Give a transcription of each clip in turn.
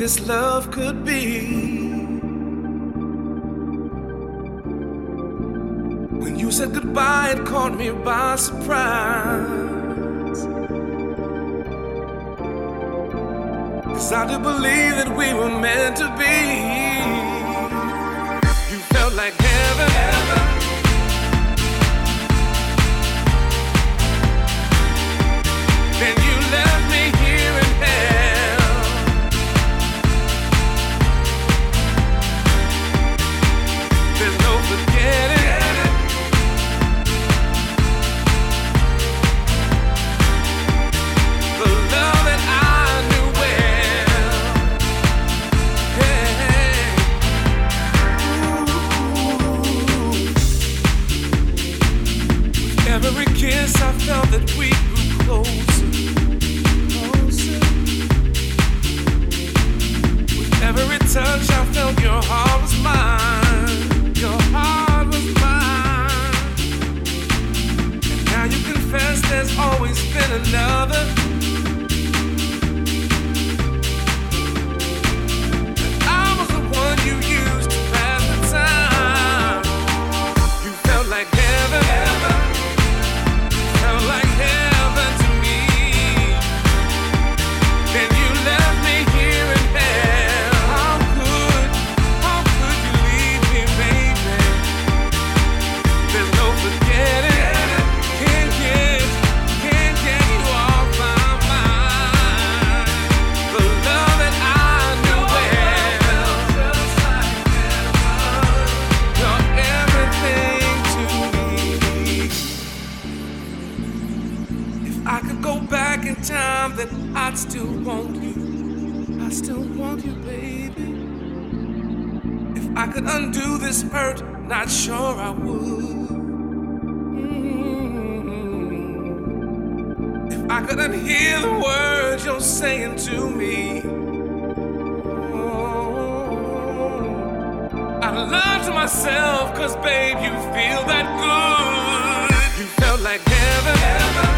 this love I felt that we grew closer, closer. With every touch, I felt your heart was mine. Your heart was mine. And now you confess there's always been another. And I was the one you used undo this hurt, not sure I would. Mm-hmm. If I couldn't hear the words you're saying to me. Oh, I lied to myself, cause babe, you feel that good. You felt like heaven. heaven.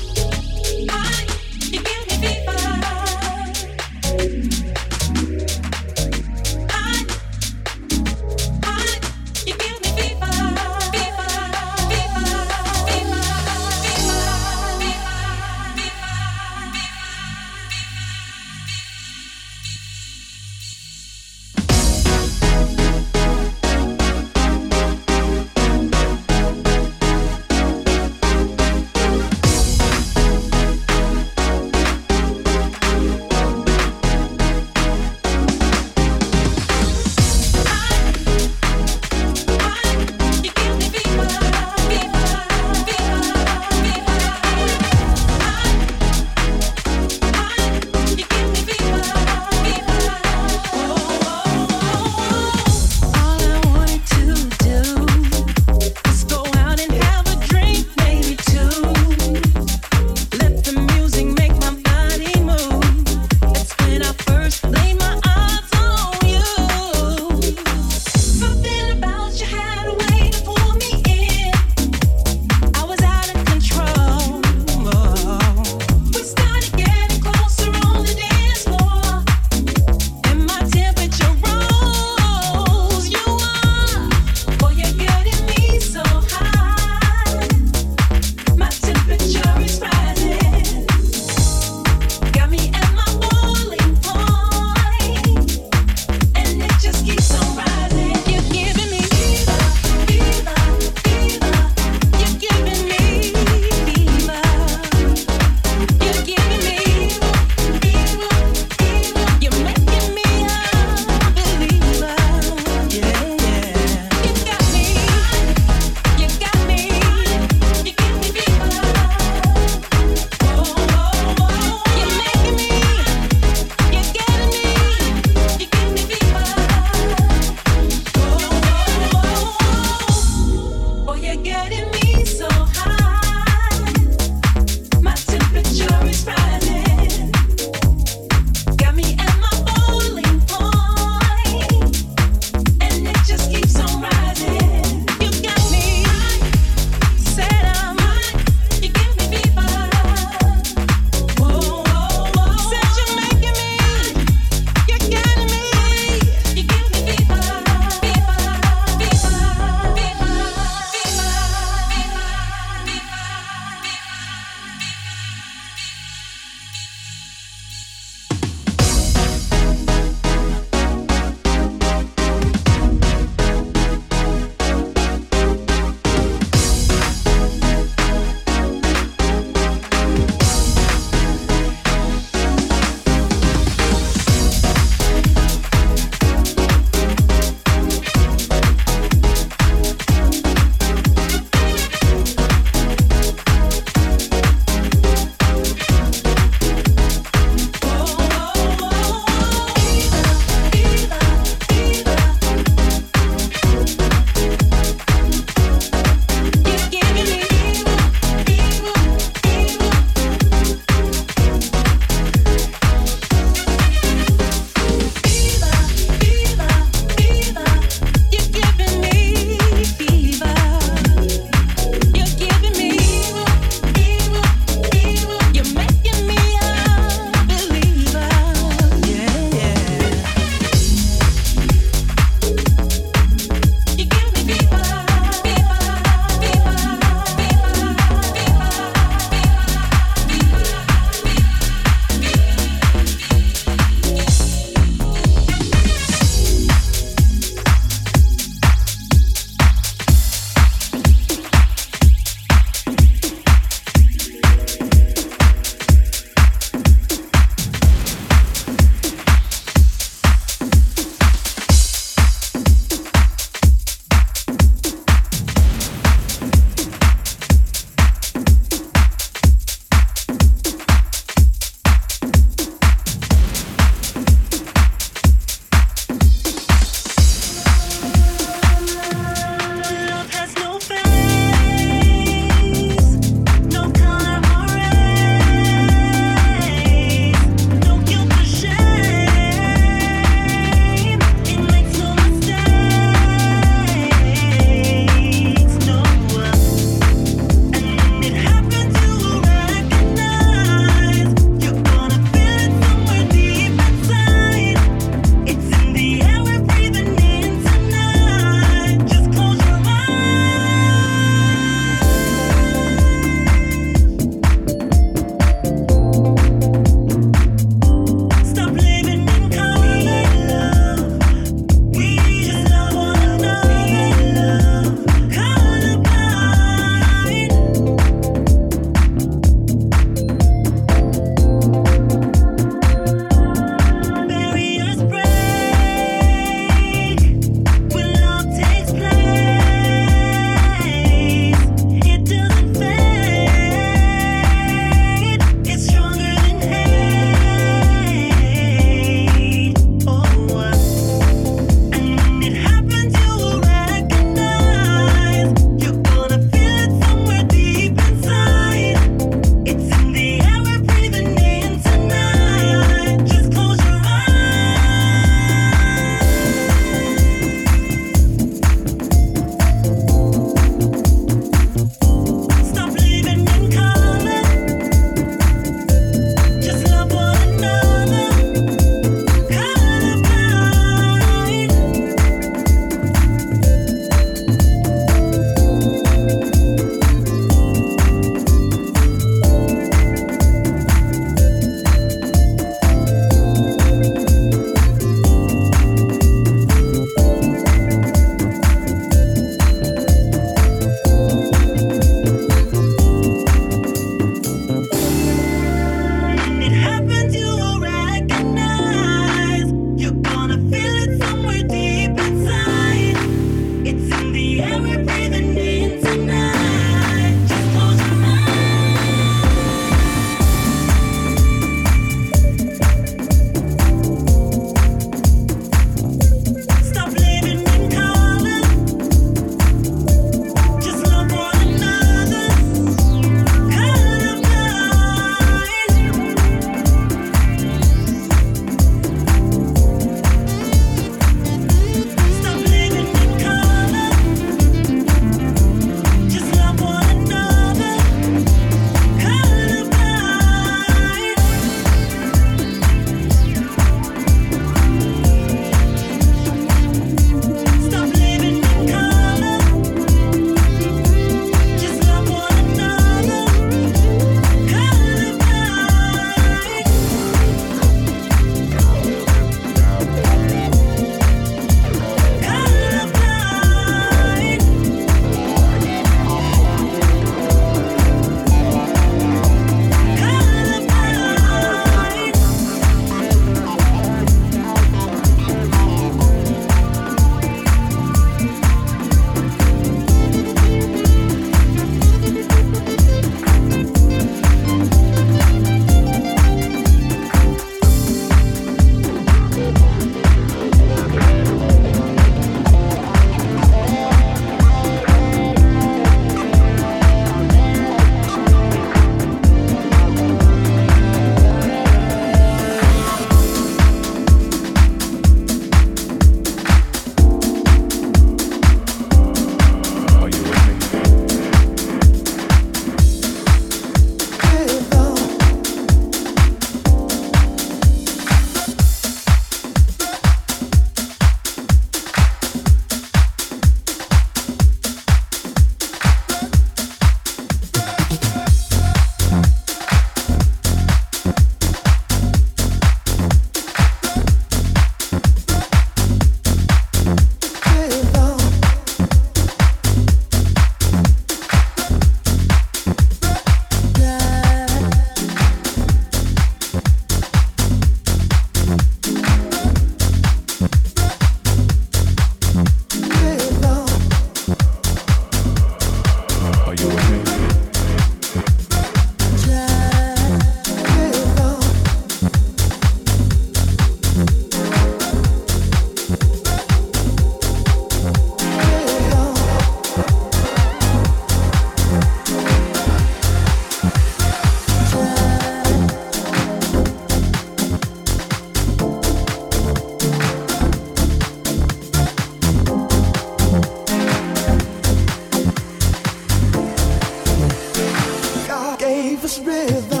this rhythm.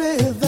river.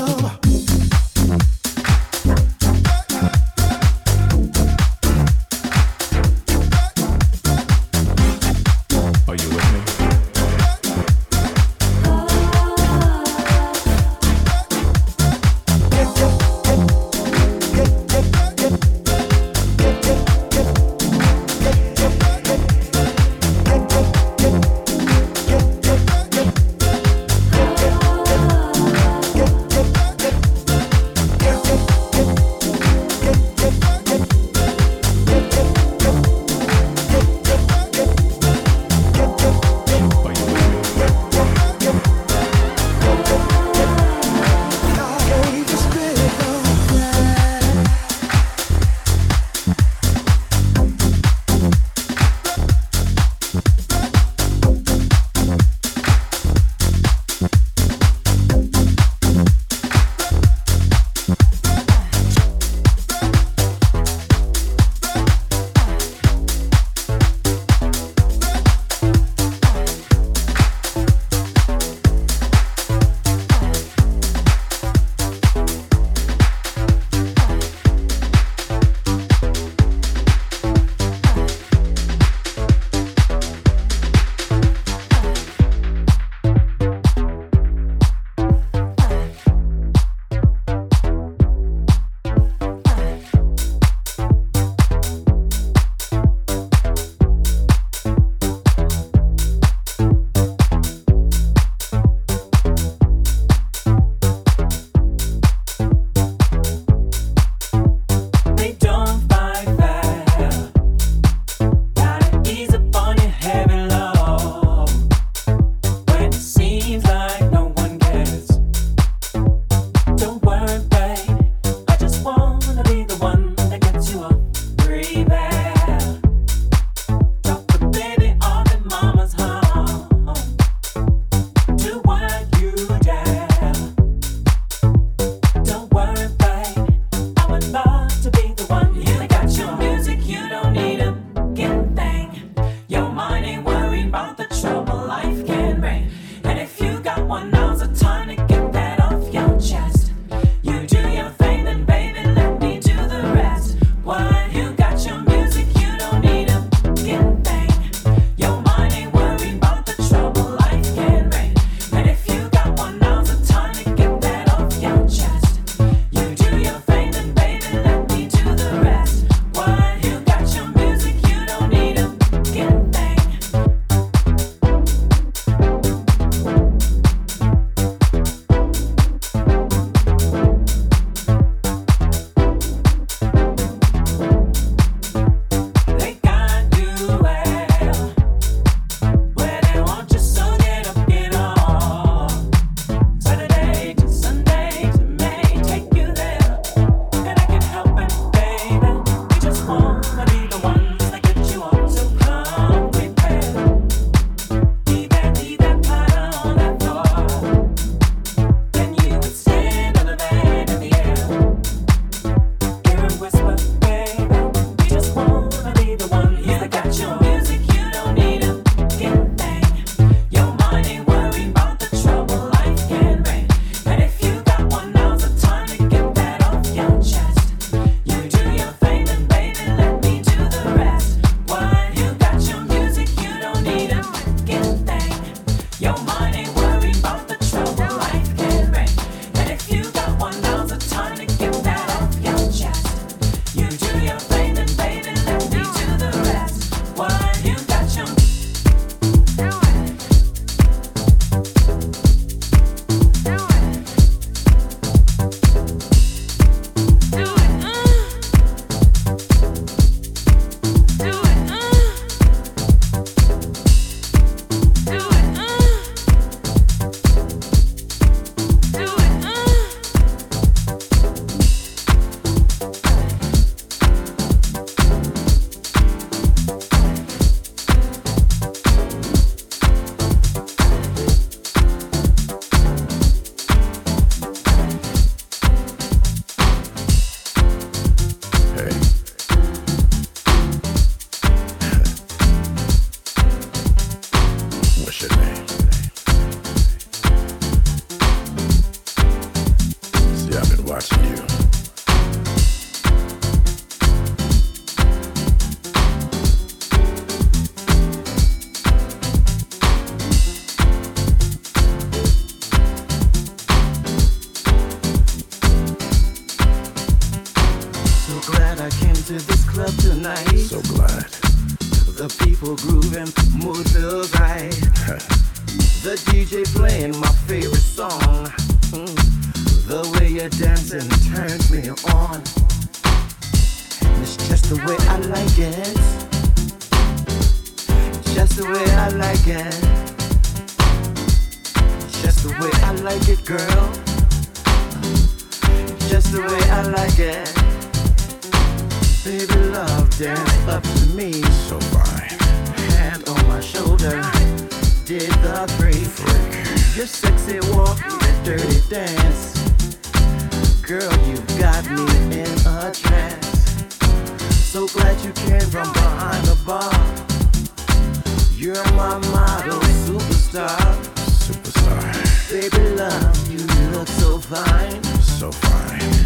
One ounce the time to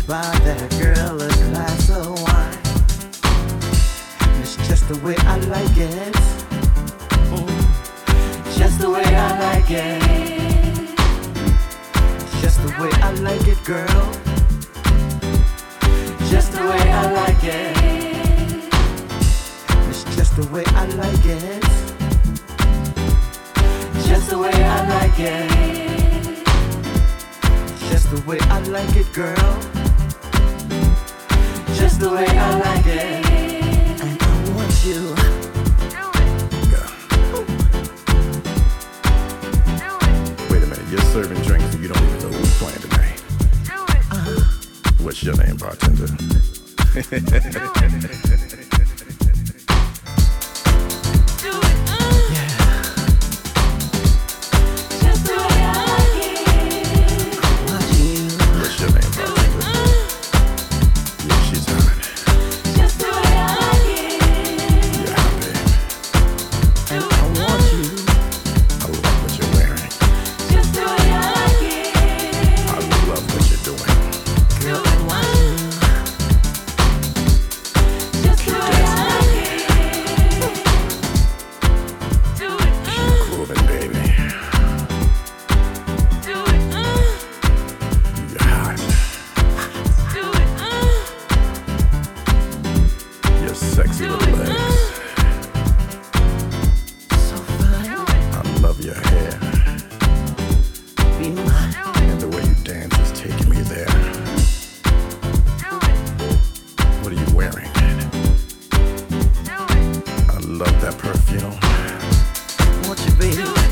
buy that girl a glass of wine. It's just the way I like it. Just the way I like it. Just the way I like it, girl. Just the way I like it. It's just the way I like it. Just the way I like it. Just the way I like it, girl just the way I like it. I want you. Wait a minute, you're serving drinks and you don't even know who's playing tonight. Uh-huh. What's your name, bartender? perfume. Won't you, baby?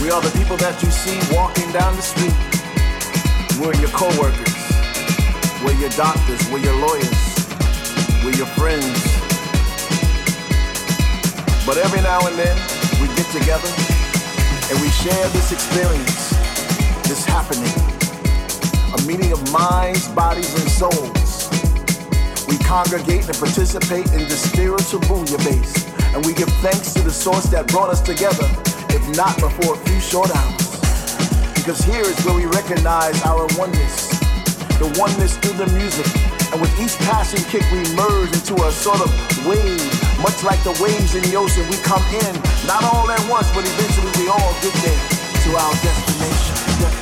We are the people that you see walking down the street. We're your coworkers. We're your doctors. We're your lawyers. We're your friends. But every now and then, we get together and we share this experience, this happening, a meeting of minds, bodies, and souls. We congregate and participate in the spiritual bouillabaisse, base, and we give thanks to the source that brought us together if not before a few short hours. Because here is where we recognize our oneness, the oneness through the music. And with each passing kick, we merge into a sort of wave, much like the waves in the ocean. We come in, not all at once, but eventually we all get there to our destination.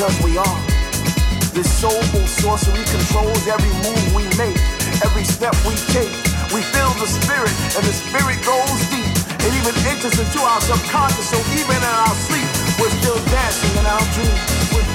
because we are. This soulful sorcery controls every move we make, every step we take. We feel the spirit, and the spirit goes deep. It even enters into our subconscious, so even in our sleep, we're still dancing in our dreams. We're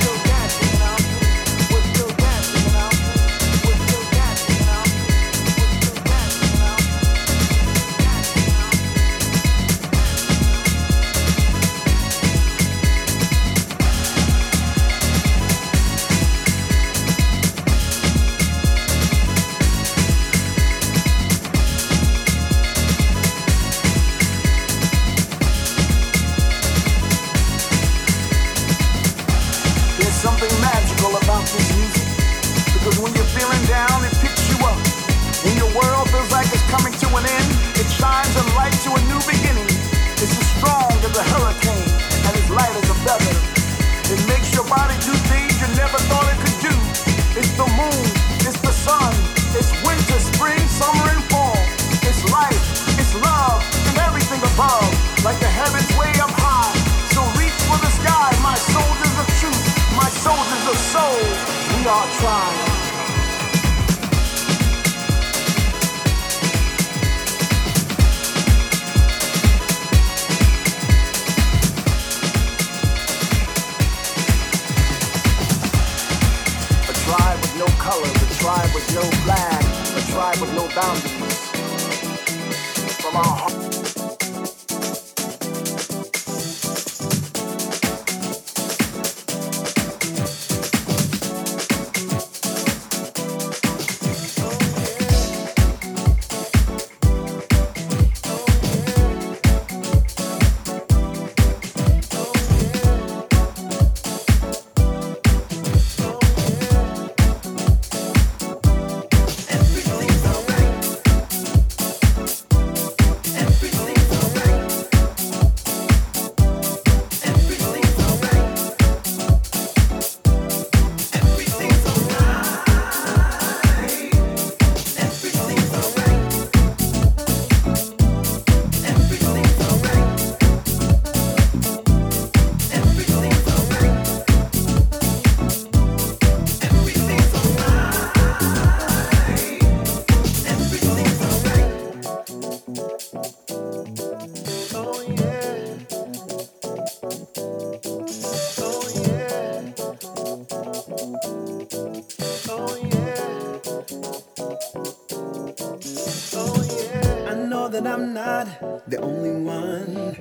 the only one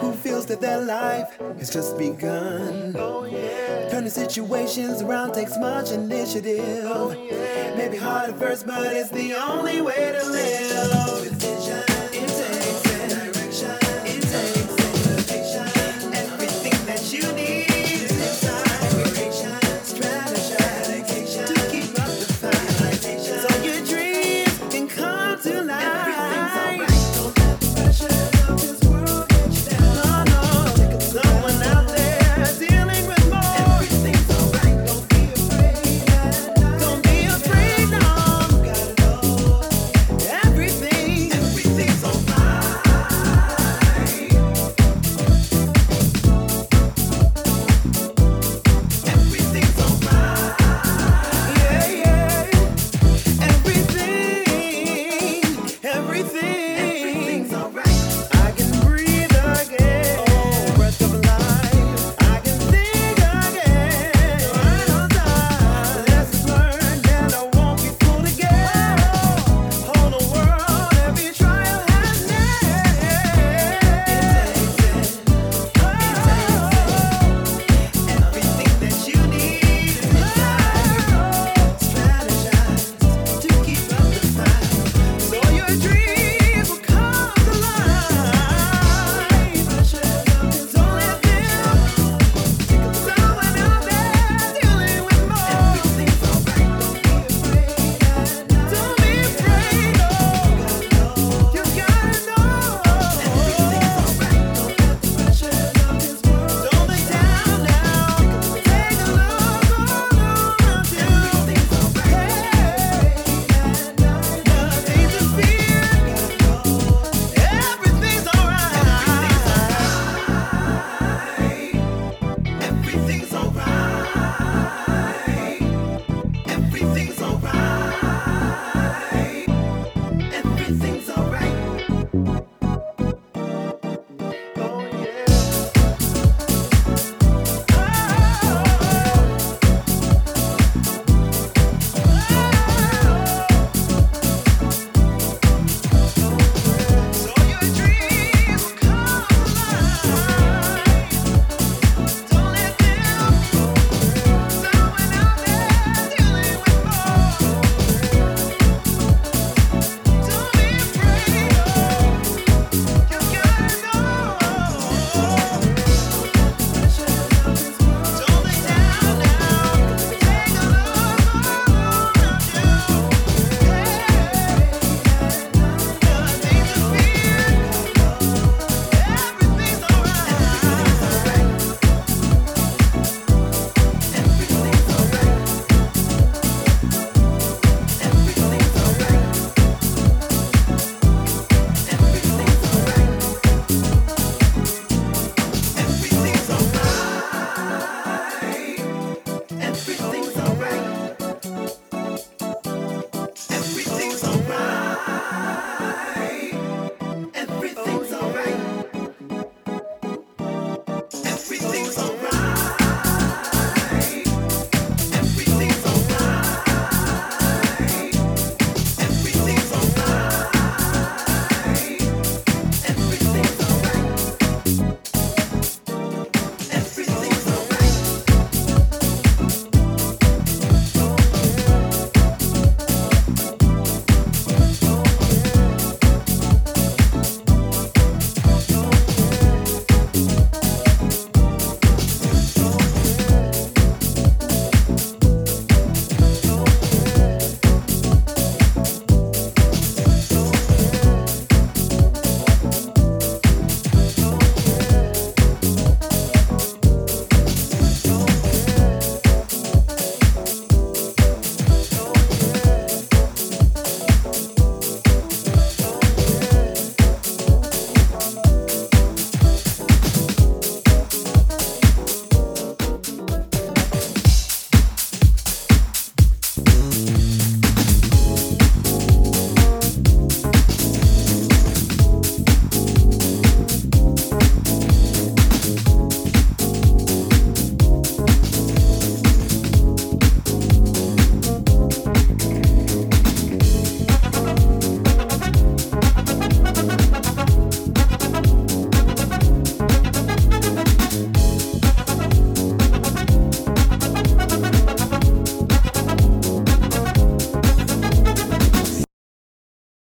who feels that their life has just begun. Turning situations around takes much initiative. Maybe hard at first, but it's the only way to live. With vision.